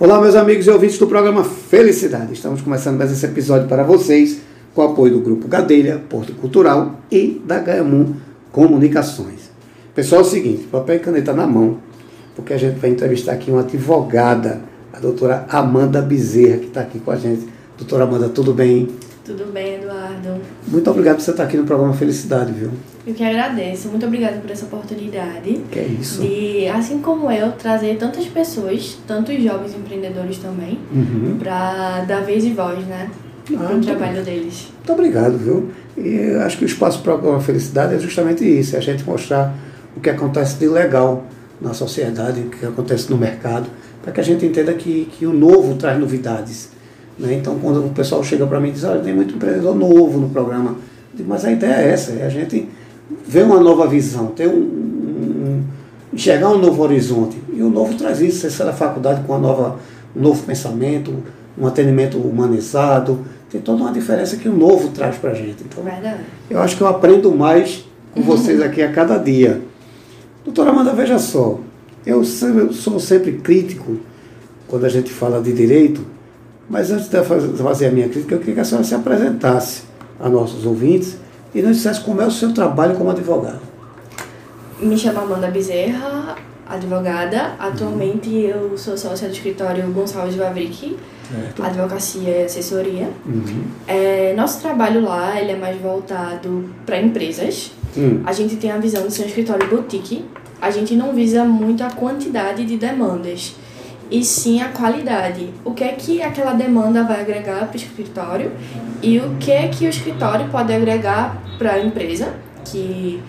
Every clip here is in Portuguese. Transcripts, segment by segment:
Olá, meus amigos e ouvintes do programa Felicidade. Estamos começando mais esse episódio para vocês com o apoio do Grupo Gadelha, Porto Cultural e da Gaiamun Comunicações. Pessoal, é o seguinte, papel e caneta na mão, porque a gente vai entrevistar aqui uma advogada, a doutora Amanda Bezerra, que está aqui com a gente. Doutora Amanda, tudo bem? Tudo bem, Eduardo. Muito obrigado por você estar aqui no programa Felicidade, viu? Eu que agradeço. Muito obrigada por essa oportunidade. Que é isso. De, assim como eu, trazer tantas pessoas, tantos jovens empreendedores também, Uhum. para dar vez e voz, né? Ah, Para o trabalho deles. Muito obrigado, viu? E acho que o espaço para a felicidade é justamente isso, é a gente mostrar o que acontece de legal na sociedade, o que acontece no mercado, para que a gente entenda que, que o novo traz novidades. Né? Então, quando o pessoal chega para mim e diz, olha, tem muito empreendedor novo no programa, digo, mas a ideia é essa, é a gente ver uma nova visão, ter um, um- enxergar um novo horizonte. E o novo traz isso, você sai da faculdade com uma nova, um novo pensamento, um atendimento humanizado, tem toda uma diferença que o novo traz para a gente. Então, Verdade. eu acho que eu aprendo mais com vocês aqui a cada dia. Doutora Amanda, veja só, eu sou sempre crítico quando a gente fala de direito, mas antes de faz- fazer a minha crítica, eu queria que a senhora se apresentasse a nossos ouvintes e nos dissesse como é o seu trabalho como advogado. Me chamo Amanda Bezerra, advogada. Atualmente eu sou sócia do escritório Gonçalves Vavric, advocacia e assessoria. Uhum. É, nosso trabalho lá ele é mais voltado para empresas. Hum, A gente tem a visão de ser um escritório boutique. A gente não visa muito a quantidade de demandas, e sim a qualidade. O que é que aquela demanda vai agregar para o escritório e o que é que o escritório pode agregar para a empresa, que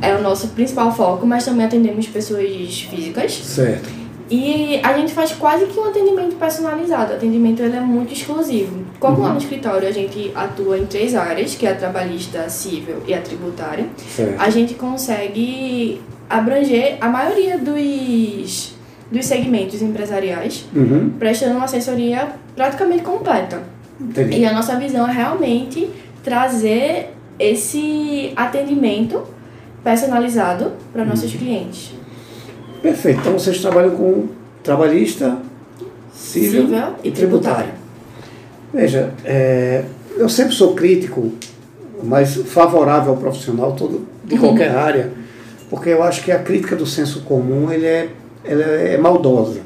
é o nosso principal foco, mas também atendemos pessoas físicas. certo. E a gente faz quase que um atendimento personalizado. O atendimento ele é muito exclusivo. Como lá no escritório a gente atua em três áreas, que é a trabalhista, a civil e a tributária, certo. a gente consegue abranger a maioria dos, dos segmentos empresariais, Uhum, prestando uma assessoria praticamente completa. entendi. E a nossa visão é realmente trazer esse atendimento personalizado para nossos clientes. Perfeito. Então vocês trabalham com trabalhista, civil, Civil e tributário. Veja, é, eu sempre sou crítico, mas favorável ao profissional todo, de qualquer área, porque eu acho que a crítica do senso comum ele é, ela é maldosa.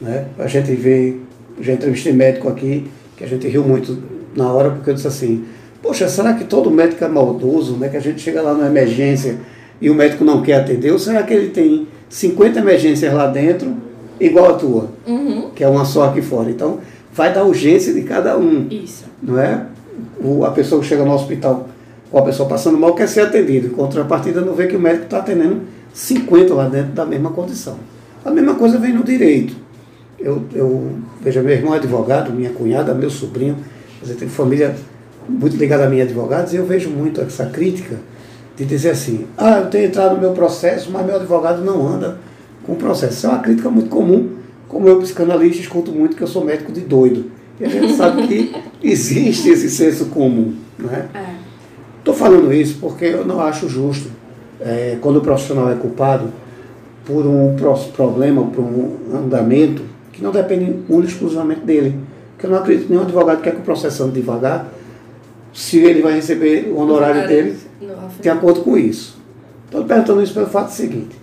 Né? A gente vê, já entrevistei médico aqui, que a gente riu muito na hora, porque eu disse assim, poxa, será que todo médico é maldoso, né? que a gente chega lá na emergência e o médico não quer atender, ou será que ele tem 50 emergências lá dentro, igual a tua? Uhum. que é uma só aqui fora. Então, vai da urgência de cada um, Isso. não é? O, a pessoa que chega no hospital com a pessoa passando mal quer ser atendido, em contrapartida não vê que o médico está atendendo 50 lá dentro da mesma condição. A mesma coisa vem no direito. Eu, eu veja, meu irmão é advogado, minha cunhada, meu sobrinho, dizer, tem família muito ligada a mim advogados, e eu vejo muito essa crítica de dizer assim, ah, eu tenho entrado no meu processo, mas meu advogado não anda com o processo. Isso é uma crítica muito comum, como eu, psicanalista, escuto muito que eu sou médico de doido. E a gente sabe que existe esse senso comum, não é? É. Estou falando isso porque eu não acho justo é, quando o profissional é culpado por um pro- problema, por um andamento que não depende única e exclusivamente dele. Porque eu não acredito que nenhum advogado quer que o processo ande devagar se ele vai receber o honorário dele de acordo com isso. Estou perguntando isso pelo fato seguinte.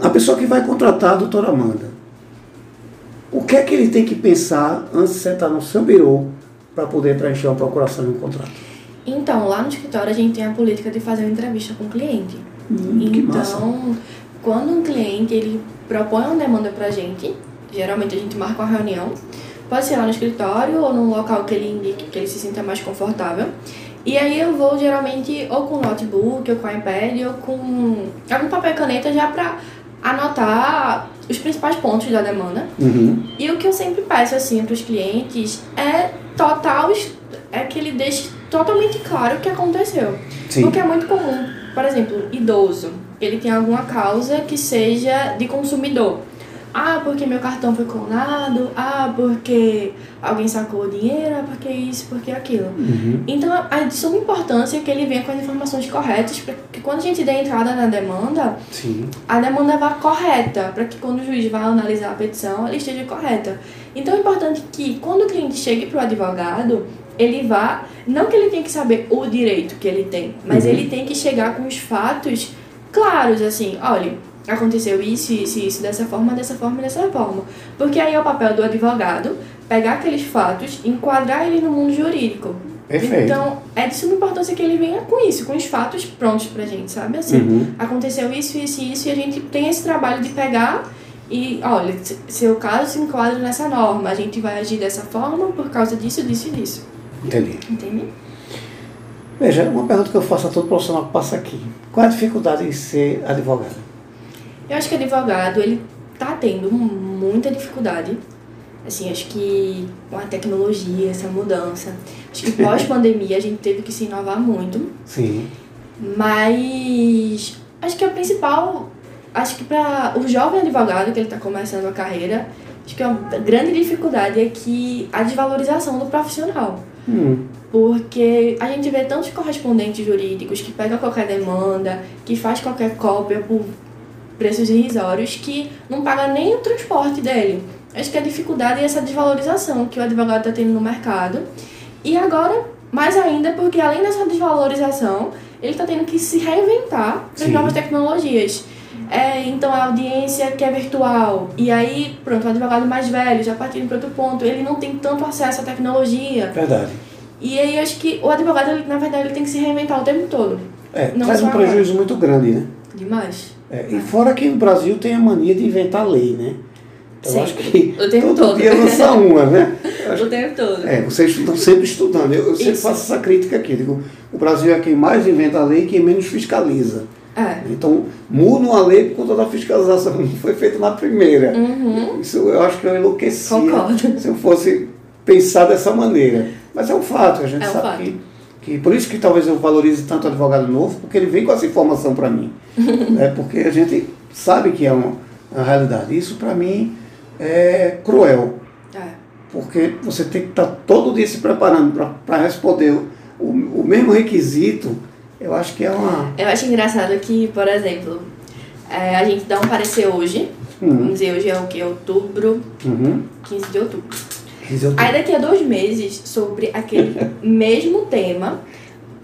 A pessoa que vai contratar a doutora Amanda, o que é que ele tem que pensar antes de sentar no seu birô para poder preencher uma procuração de um contrato? Então, lá no escritório a gente tem a política de fazer uma entrevista com o cliente. Hum, então, quando um cliente ele propõe uma demanda pra gente, geralmente a gente marca uma reunião, pode ser lá no escritório ou num local que ele indique que ele se sinta mais confortável. E aí eu vou geralmente ou com notebook, ou com iPad, ou com algum papel e caneta já pra anotar os principais pontos da demanda. Uhum. E o que eu sempre peço assim para os clientes é total é que ele deixe totalmente claro o que aconteceu. Sim. Porque é muito comum, por exemplo, idoso, ele tem alguma causa que seja de consumidor. Ah, porque meu cartão foi clonado. Ah, porque alguém sacou o dinheiro. Ah, porque isso, porque aquilo. Uhum. Então, é de suma importância que ele venha com as informações corretas, para que quando a gente der entrada na demanda, Sim. a demanda vá correta, para que quando o juiz vá analisar a petição, ela esteja correta. Então é importante que quando o cliente chegue para o advogado, ele vá, não que ele tenha que saber o direito que ele tem, mas Uhum. ele tem que chegar com os fatos claros, assim, olha, aconteceu isso, isso, isso, dessa forma, dessa forma, dessa forma. Porque aí é o papel do advogado pegar aqueles fatos, enquadrar ele no mundo jurídico. Perfeito. Então, é de suma importância que ele venha com isso, com os fatos prontos pra gente, sabe? Assim, Uhum. aconteceu isso, isso e isso, e a gente tem esse trabalho de pegar e, olha, se- seu caso se enquadra nessa norma, a gente vai agir dessa forma por causa disso, disso e disso. Entendi. Entende? Veja, uma pergunta que eu faço a todo profissional que passa aqui. Qual é a dificuldade em ser advogado? Eu acho que advogado, ele tá tendo muita dificuldade. Assim, acho que com a tecnologia, essa mudança. Acho que pós-pandemia a gente teve que se inovar muito. Sim. Mas acho que a principal, acho que para o jovem advogado que ele está começando a carreira, acho que a grande dificuldade é que a desvalorização do profissional. Hum. Porque a gente vê tantos correspondentes jurídicos que pegam qualquer demanda, que faz qualquer cópia por preços irrisórios, que não paga nem o transporte dele. Acho que a dificuldade é essa desvalorização que o advogado está tendo no mercado. E agora, mais ainda, porque além dessa desvalorização, ele está tendo que se reinventar para as novas tecnologias. É, então a audiência que é virtual, e aí, pronto, o advogado mais velho, já partindo para outro ponto, ele não tem tanto acesso à tecnologia. Verdade. E aí acho que o advogado, ele, na verdade, ele tem que se reinventar o tempo todo. É, Não traz um agora. prejuízo muito grande, né? Demais. É, e fora que no Brasil tem a mania de inventar lei, né? Então Sim, eu acho que o tempo todo todo. dia lança uma, né? Acho O tempo todo. É, vocês estão sempre estudando. Eu, eu sempre Isso. faço essa crítica aqui. Digo, o Brasil é quem mais inventa lei e quem menos fiscaliza. É. Então, muda uma lei por conta da fiscalização. Não foi feita na primeira. Uhum. Isso eu acho que eu enlouquecia Concordo. se eu fosse pensar dessa maneira. Mas é um fato, a gente É um sabe fato. que, que. Por isso que talvez eu valorize tanto o advogado novo, porque ele vem com essa informação para mim. é porque a gente sabe que é uma, uma realidade. Isso para mim é cruel. É. Porque você tem que estar todo dia se preparando para responder o, o mesmo requisito. Eu acho que é uma. Eu acho engraçado que, por exemplo, é, a gente dá um parecer hoje. Uhum. Vamos dizer, hoje é o que? Outubro, Uhum. 15 de outubro. Aí daqui a dois meses, sobre aquele mesmo tema,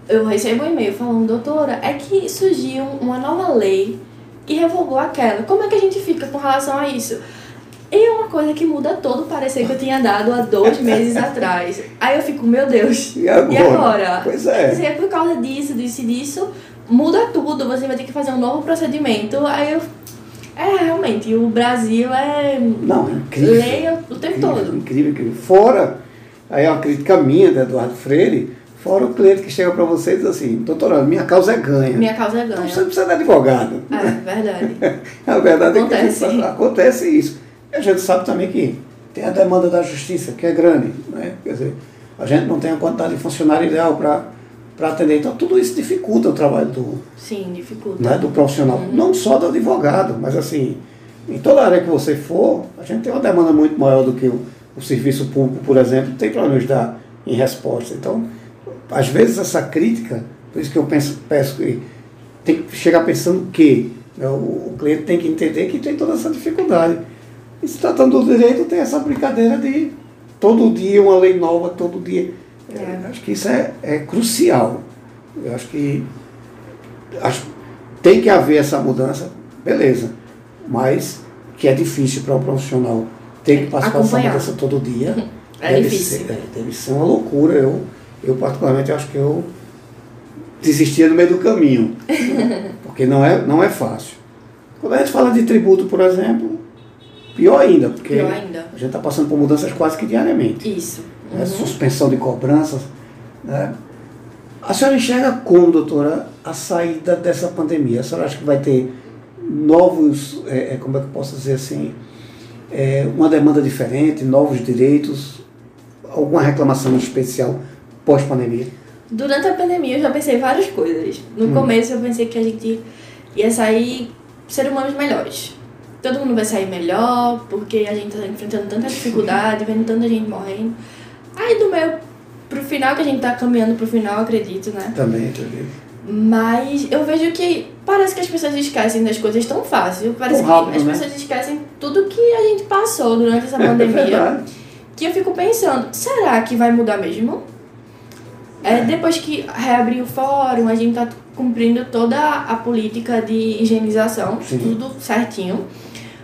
eu recebo um e-mail falando, doutora, é que surgiu uma nova lei que revogou aquela. Como é que a gente fica com relação a isso? E é uma coisa que muda todo o parecer que eu tinha dado há dois meses atrás. Aí eu fico, meu Deus, E agora? e agora? Pois Quer é. dizer, por causa disso, disso e disso, muda tudo, você vai ter que fazer um novo procedimento. Aí eu. É, realmente, o Brasil é. Não, é incrível. Lei o tempo Incrível, todo. Incrível, incrível. Fora, aí é uma crítica minha, da Eduardo Freire, fora o cliente que chega para você e diz assim, doutora, minha causa é ganha. Minha causa é Então ganha. você não precisa de advogado. É, verdade. A verdade é que Acontece. acontece isso. E a gente sabe também que tem a demanda da justiça, que é grande. Né? Quer dizer, a gente não tem a quantidade de funcionário ideal para atender. Então tudo isso dificulta o trabalho do, Sim, dificulta. né, do profissional. Não só do advogado, mas assim, em toda área que você for, a gente tem uma demanda muito maior do que o, o serviço público, por exemplo, tem para nos dar em resposta. Então, às vezes essa crítica, por isso que eu penso, peço que tem que chegar pensando que né, o, o cliente tem que entender que tem toda essa dificuldade. E se tratando do direito, tem essa brincadeira de todo dia uma lei nova, todo dia. É. É, acho que isso é, é crucial. Eu acho que acho, tem que haver essa mudança, beleza. Mas que é difícil para o profissional ter que passar essa mudança todo dia. É deve difícil. Ser, é, deve ser uma loucura. Eu, eu particularmente, acho que eu desistia no meio do caminho. porque não é, não é fácil. Quando a gente fala de tributo, por exemplo, pior ainda, porque Pior ainda. a gente está passando por mudanças quase que diariamente Isso. né, Uhum. suspensão de cobranças. Né? A senhora enxerga como, doutora, a saída dessa pandemia? A senhora acha que vai ter novos, é, é, como é que eu posso dizer assim, é, uma demanda diferente, novos direitos, alguma reclamação especial pós-pandemia? Durante a pandemia eu já pensei várias coisas. No Hum. começo eu pensei que a gente ia sair ser humanos melhores. Todo mundo vai sair melhor, porque a gente tá enfrentando tanta dificuldade, vendo tanta gente morrendo. Aí do meio pro final, que a gente tá caminhando pro final, acredito, né? Também, acredito. Mas eu vejo que parece que as pessoas esquecem das coisas tão fácil. Parece rápido, que as né? pessoas esquecem tudo que a gente passou durante essa É pandemia. verdade. que eu fico pensando, será que vai mudar mesmo? É, depois que reabrir o fórum, a gente tá cumprindo toda a política de higienização, Sim. tudo certinho.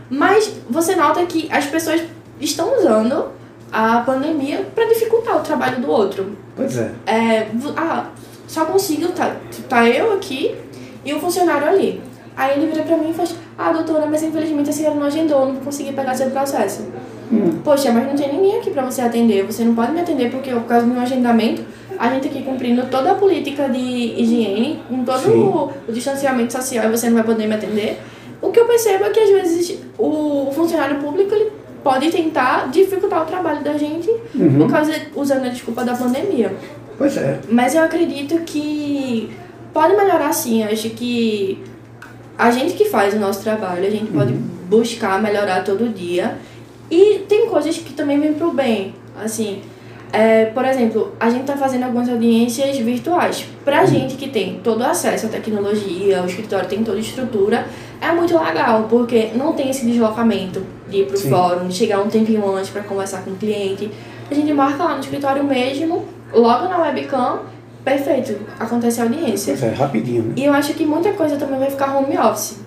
Mas você nota que as pessoas estão usando a pandemia para dificultar o trabalho do outro. Pois é. É, ah, só consigo, tá, tá eu aqui e um funcionário ali. Aí ele vira pra mim e faz, ah, doutora, mas infelizmente a senhora não agendou, não consegui pegar seu processo. Hum. Poxa, mas não tem ninguém aqui pra você atender, você não pode me atender porque por causa do meu agendamento, a gente aqui cumprindo toda a política de higiene, com todo o, o distanciamento social e você não vai poder me atender. O que eu percebo é que às vezes o funcionário público ele pode tentar dificultar o trabalho da gente Uhum. por causa usando a desculpa da pandemia. Pois é. Mas eu acredito que pode melhorar sim. Eu acho que a gente que faz o nosso trabalho, a gente pode buscar melhorar todo dia. E tem coisas que também vêm pro bem. Assim, é, por exemplo, a gente tá fazendo algumas audiências virtuais. Pra gente que tem todo o acesso à tecnologia, o escritório tem toda a estrutura, é muito legal, porque não tem esse deslocamento de ir pro Sim. fórum, de chegar um tempinho antes para conversar com o cliente. A gente marca lá no escritório mesmo, logo na webcam, perfeito, acontece a audiência. Pois é, rapidinho, né? E eu acho que muita coisa também vai ficar home office.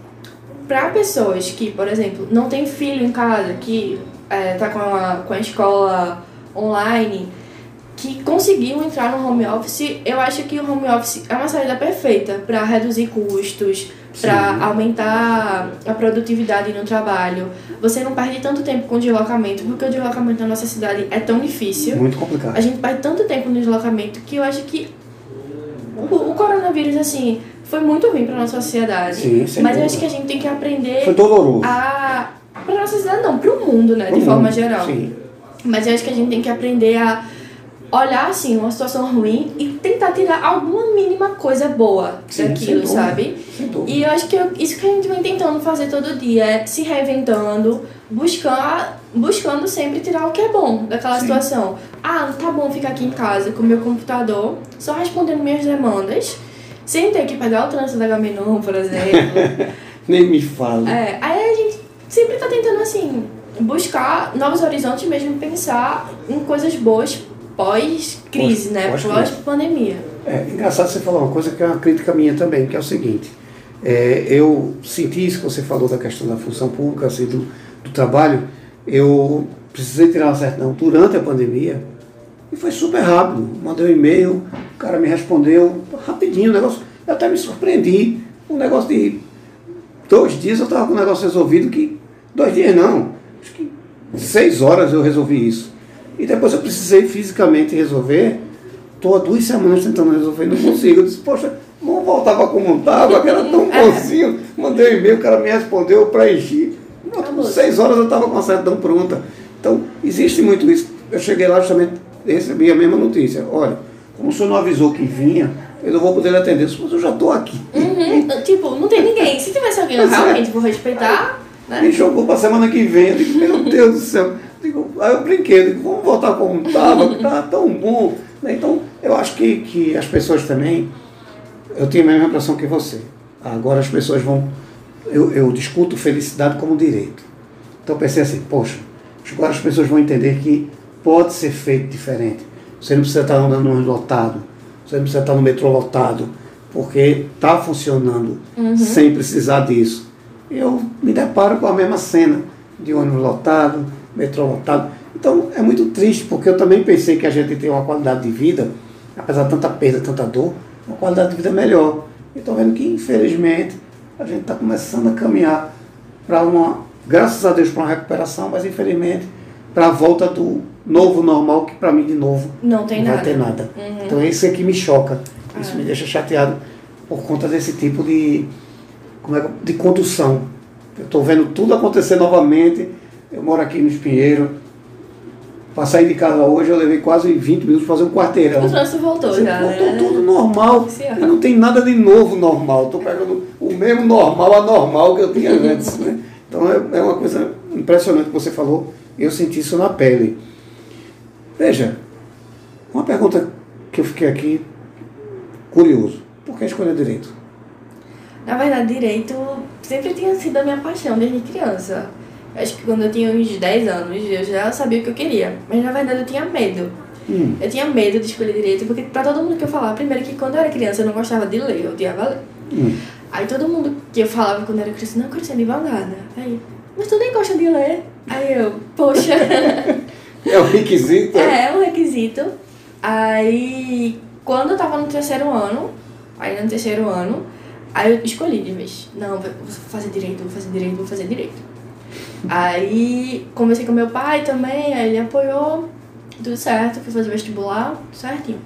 Para pessoas que, por exemplo, não tem filho em casa, que é, tá com a, com a escola online, que conseguiu entrar no home office, eu acho que o home office é uma saída perfeita para reduzir custos, para aumentar a produtividade no trabalho. Você não perde tanto tempo com o deslocamento, porque o deslocamento na nossa cidade é tão difícil. Muito complicado. A gente perde tanto tempo no deslocamento que eu acho que o, o coronavírus, assim, foi muito ruim pra nossa sociedade. Sim, mas eu acho que a gente tem que aprender Foi doloroso. a. Pra nossa sociedade, não, pro mundo, né? Pro de forma mundo, geral. Sim. Mas eu acho que a gente tem que aprender a olhar, assim, uma situação ruim e tentar tirar alguma mínima coisa boa Sim, daquilo, sabe? E eu acho que eu- isso que a gente vem tentando fazer todo dia é se reinventando, buscar, buscando sempre tirar o que é bom daquela Sim. situação. Ah, tá bom ficar aqui em casa com o meu computador, só respondendo minhas demandas, sem ter que pegar o trânsito da Gamenon, por exemplo. Nem me fala. é, aí a gente sempre tá tentando, assim, buscar novos horizontes mesmo, pensar em coisas boas pós-crise, Pós- né? Pós-pandemia. É engraçado você falar uma coisa que é uma crítica minha também, que é o seguinte. é, eu senti isso que você falou da questão da função pública, assim, do, do trabalho. Eu precisei tirar uma certidão durante a pandemia e foi super rápido. Mandei um e-mail, o cara me respondeu rapidinho o negócio. Eu até me surpreendi. Um negócio de dois dias eu estava com o negócio resolvido que. Dois dias não. Acho que seis horas eu resolvi isso. E depois eu precisei fisicamente resolver. Estou há duas semanas tentando resolver e não consigo. Eu disse, poxa, voltar para como estava, que era tão bonzinho. Mandei um e-mail, o cara me respondeu, eu preenchi. Com Acabou. seis horas eu estava com a certidão pronta. Então, existe muito isso. Eu cheguei lá justamente, recebi a mesma notícia. Olha, como o senhor não avisou que vinha, eu não vou poder atender. Mas eu já estou aqui. Uhum, tipo, não tem ninguém. Se tivesse alguém, eu é. realmente vou respeitar, né? Me jogou para semana que vem. Eu digo, meu Deus do céu. Digo, aí eu brinquei, digo, vamos voltar como estava, que estava tão bom. Né? Então, eu acho que, que as pessoas também, eu tenho a mesma impressão que você. Agora as pessoas vão, eu, eu discuto felicidade como direito. Então eu pensei assim, poxa, agora as pessoas vão entender que pode ser feito diferente. Você não precisa estar andando lotado, você não precisa estar no metrô lotado, porque está funcionando sem precisar disso. Eu me deparo com a mesma cena de ônibus lotado, metrô lotado. Então é muito triste, porque eu também pensei que a gente tem uma qualidade de vida, apesar de tanta perda, tanta dor, uma qualidade de vida melhor. E estou vendo que, infelizmente, a gente está começando a caminhar para uma, graças a Deus, para uma recuperação, mas infelizmente para a volta do novo normal, que para mim, de novo, Não tem não nada. vai ter nada. Uhum. Então isso é que me choca. Isso Ah. me deixa chateado por conta desse tipo de, de condução. Eu estou vendo tudo acontecer novamente. Eu moro aqui no Espinheiro. Para sair de casa hoje eu levei quase 20 minutos para fazer um quarteirão. O trânsito voltou Assim, já, voltou né? tudo normal. E não tem nada de novo normal. Estou pegando o mesmo normal anormal que eu tinha antes. Né? Então é, é uma coisa impressionante que você falou, eu senti isso na pele. Veja, uma pergunta que eu fiquei aqui curioso. Por que escolher direito? Na verdade, direito sempre tinha sido a minha paixão desde criança. Acho que quando eu tinha uns 10 anos, eu já sabia o que eu queria. Mas na verdade eu tinha medo. Hum. Eu tinha medo de escolher direito, porque pra todo mundo que eu falava, primeiro que quando eu era criança eu não gostava de ler, eu odiava ler. Hum. Aí todo mundo que eu falava quando eu era criança, não, eu quero ser advogada. Aí, mas tu nem gosta de ler. Aí eu, poxa. É um requisito? é, é um requisito. Aí, quando eu tava no terceiro ano, aí no terceiro ano, aí eu escolhi de vez. Não, vou fazer direito, vou fazer direito, vou fazer direito. Aí, conversei com meu pai também, aí ele apoiou, tudo certo, fui fazer vestibular, tudo certinho.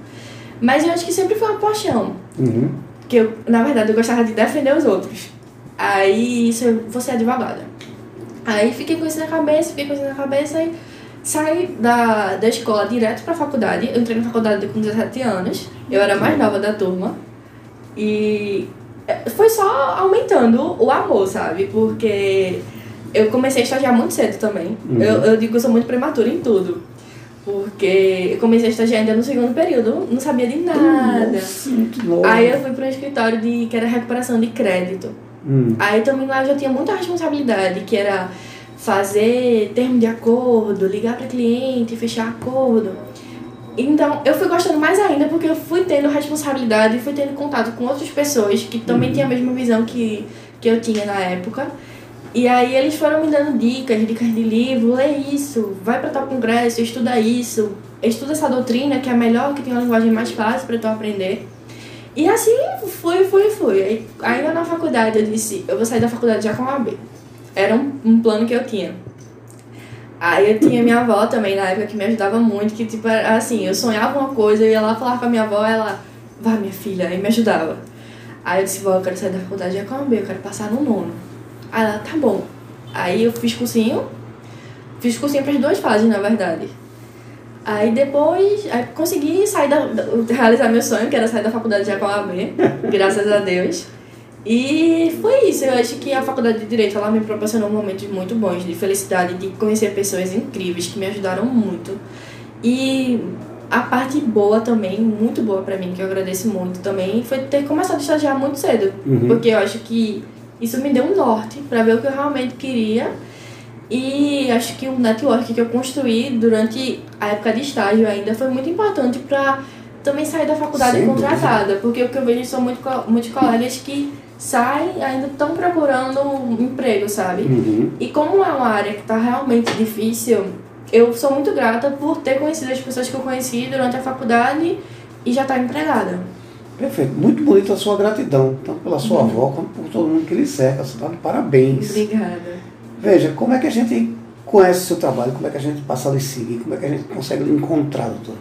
Mas eu acho que sempre foi uma paixão. Uhum. Que eu, na verdade, eu gostava de defender os outros. Aí, isso, vou ser advogada. Aí fiquei com isso na cabeça, fiquei com isso na cabeça e saí da, da escola direto pra faculdade. Eu entrei na faculdade com 17 anos. Eu era a mais nova da turma. E é, foi só aumentando o amor, sabe? Porque eu comecei a estagiar muito cedo também. Uhum. Eu, eu digo que eu sou muito prematura em tudo. Porque eu comecei a estagiar ainda no segundo período, não sabia de nada. Nossa, muito. Aí eu fui para um escritório de, que era recuperação de crédito. Hum. Aí também lá eu já tinha muita responsabilidade, que era fazer termo de acordo, ligar para cliente, fechar acordo. Então eu fui gostando mais ainda porque eu fui tendo responsabilidade e fui tendo contato com outras pessoas que também Uhum. tinham a mesma visão que, que eu tinha na época. E aí eles foram me dando dicas, dicas de livro, lê isso, vai para tal congresso, estuda isso, estuda essa doutrina que é melhor, que tem uma linguagem mais fácil para tu aprender. E assim fui, fui, fui. Aí, ainda na faculdade eu disse, eu vou sair da faculdade já com a AB. Era um, um plano que eu tinha. Aí eu tinha minha avó também na época que me ajudava muito, que tipo, assim, eu sonhava uma coisa, eu ia lá falar com a minha avó, ela, vai minha filha, aí me ajudava. Aí eu disse, vó, eu quero sair da faculdade já com a AB, eu quero passar no nono. Aí ela, tá bom. Aí eu fiz cursinho, fiz cursinho para as duas fases, na verdade. Aí depois, aí consegui sair da, realizar meu sonho, que era sair da faculdade já com a AB, graças a Deus. E foi isso, eu acho que a faculdade de Direito, ela me proporcionou momentos muito bons, de felicidade, de conhecer pessoas incríveis que me ajudaram muito. E a parte boa também, muito boa pra mim, que eu agradeço muito também, foi ter começado a estagiar muito cedo. Uhum. Porque eu acho que isso me deu um norte pra ver o que eu realmente queria. E acho que o network que eu construí durante a época de estágio ainda foi muito importante pra também sair da faculdade Sem contratada. Porque o que eu vejo são muito, muitos colegas que saem ainda estão procurando um emprego, sabe? Uhum. E como é uma área que está realmente difícil, eu sou muito grata por ter conhecido as pessoas que eu conheci durante a faculdade e já estar empregada. Perfeito. Muito bonita a sua gratidão, tanto pela sua avó quanto por todo mundo que lhe cerca. Você está de parabéns. Obrigada. Veja, como é que a gente conhece o seu trabalho? Como é que a gente passa a lhe seguir? Como é que a gente consegue lhe encontrar, doutor?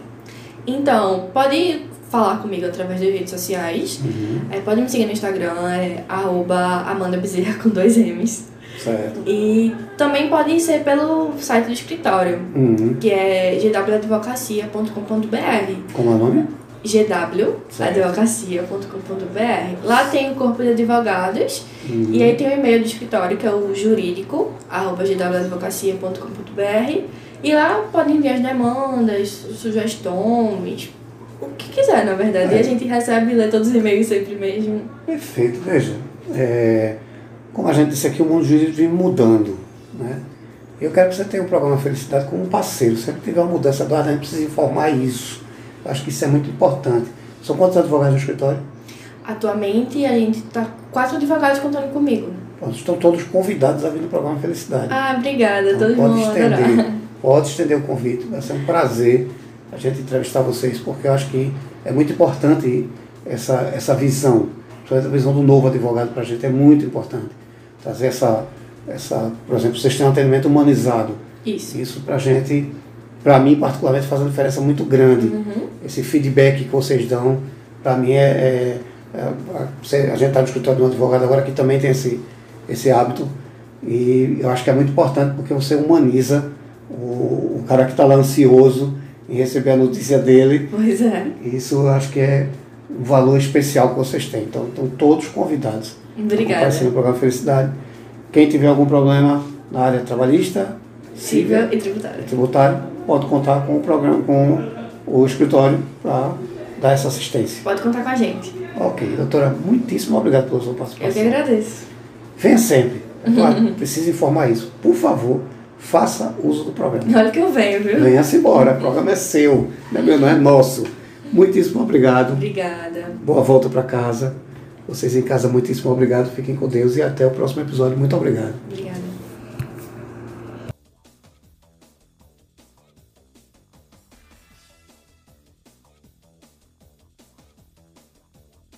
Então, pode falar comigo através das redes sociais. Uhum. É, pode me seguir no Instagram, é arroba Amanda Bezerra com dois M's. Certo. E também pode ser pelo site do escritório, Uhum. que é gwadvocacia.com.br. Como é o nome? gwadvocacia.com.br. Lá tem o corpo de advogados Uhum. e aí tem o e-mail do escritório, que é o jurídico, arroba gwadvocacia.com.br. E lá podem enviar as demandas, sugestões, o que quiser, na verdade. É. E a gente recebe e lê todos os e-mails sempre mesmo. Perfeito. Veja, é, como a gente disse aqui, o mundo jurídico vem mudando. Né? Eu quero que você tenha o programa Felicidade como um parceiro. Sempre tiver uma mudança do ar, a gente precisa informar isso. Eu acho que isso é muito importante. São quantos advogados no escritório? Atualmente a gente tá quatro advogados contando comigo. Pronto, estão todos convidados a vir no programa Felicidade. Ah, obrigada, Então, todos pode vão adorar. estender, pode estender o convite. Vai ser um prazer a gente entrevistar vocês, porque eu acho que é muito importante essa, essa visão, principalmente a visão do novo advogado para a gente é muito importante. Trazer essa, essa, por exemplo, vocês têm um atendimento humanizado. Isso. Isso para a gente, para mim particularmente, faz uma diferença muito grande. Uhum. Esse feedback que vocês dão, para mim é, é- é- A gente está no escritório de um advogado agora que também tem esse, esse hábito. E eu acho que é muito importante porque você humaniza o, o cara que está lá ansioso em receber a notícia dele. Pois é. E Isso acho que é um valor especial que vocês têm. Então, estão todos convidados. Obrigada. comparecer no programa Felicidade. Quem tiver algum problema na área trabalhista, Civil e tributário. tributário, pode contar com o programa, com o escritório para dar essa assistência. Pode contar com a gente. Ok, doutora, muitíssimo obrigado pela sua Eu que participação. agradeço. Venha sempre. Claro, preciso informar isso. Por favor, faça uso do programa. Olha que eu venho, viu? Venha-se embora, o programa é seu, não é meu, não é nosso. Muitíssimo obrigado. Obrigada. Boa volta para casa. Vocês em casa, muitíssimo obrigado. Fiquem com Deus e até o próximo episódio. Muito obrigado. Obrigada.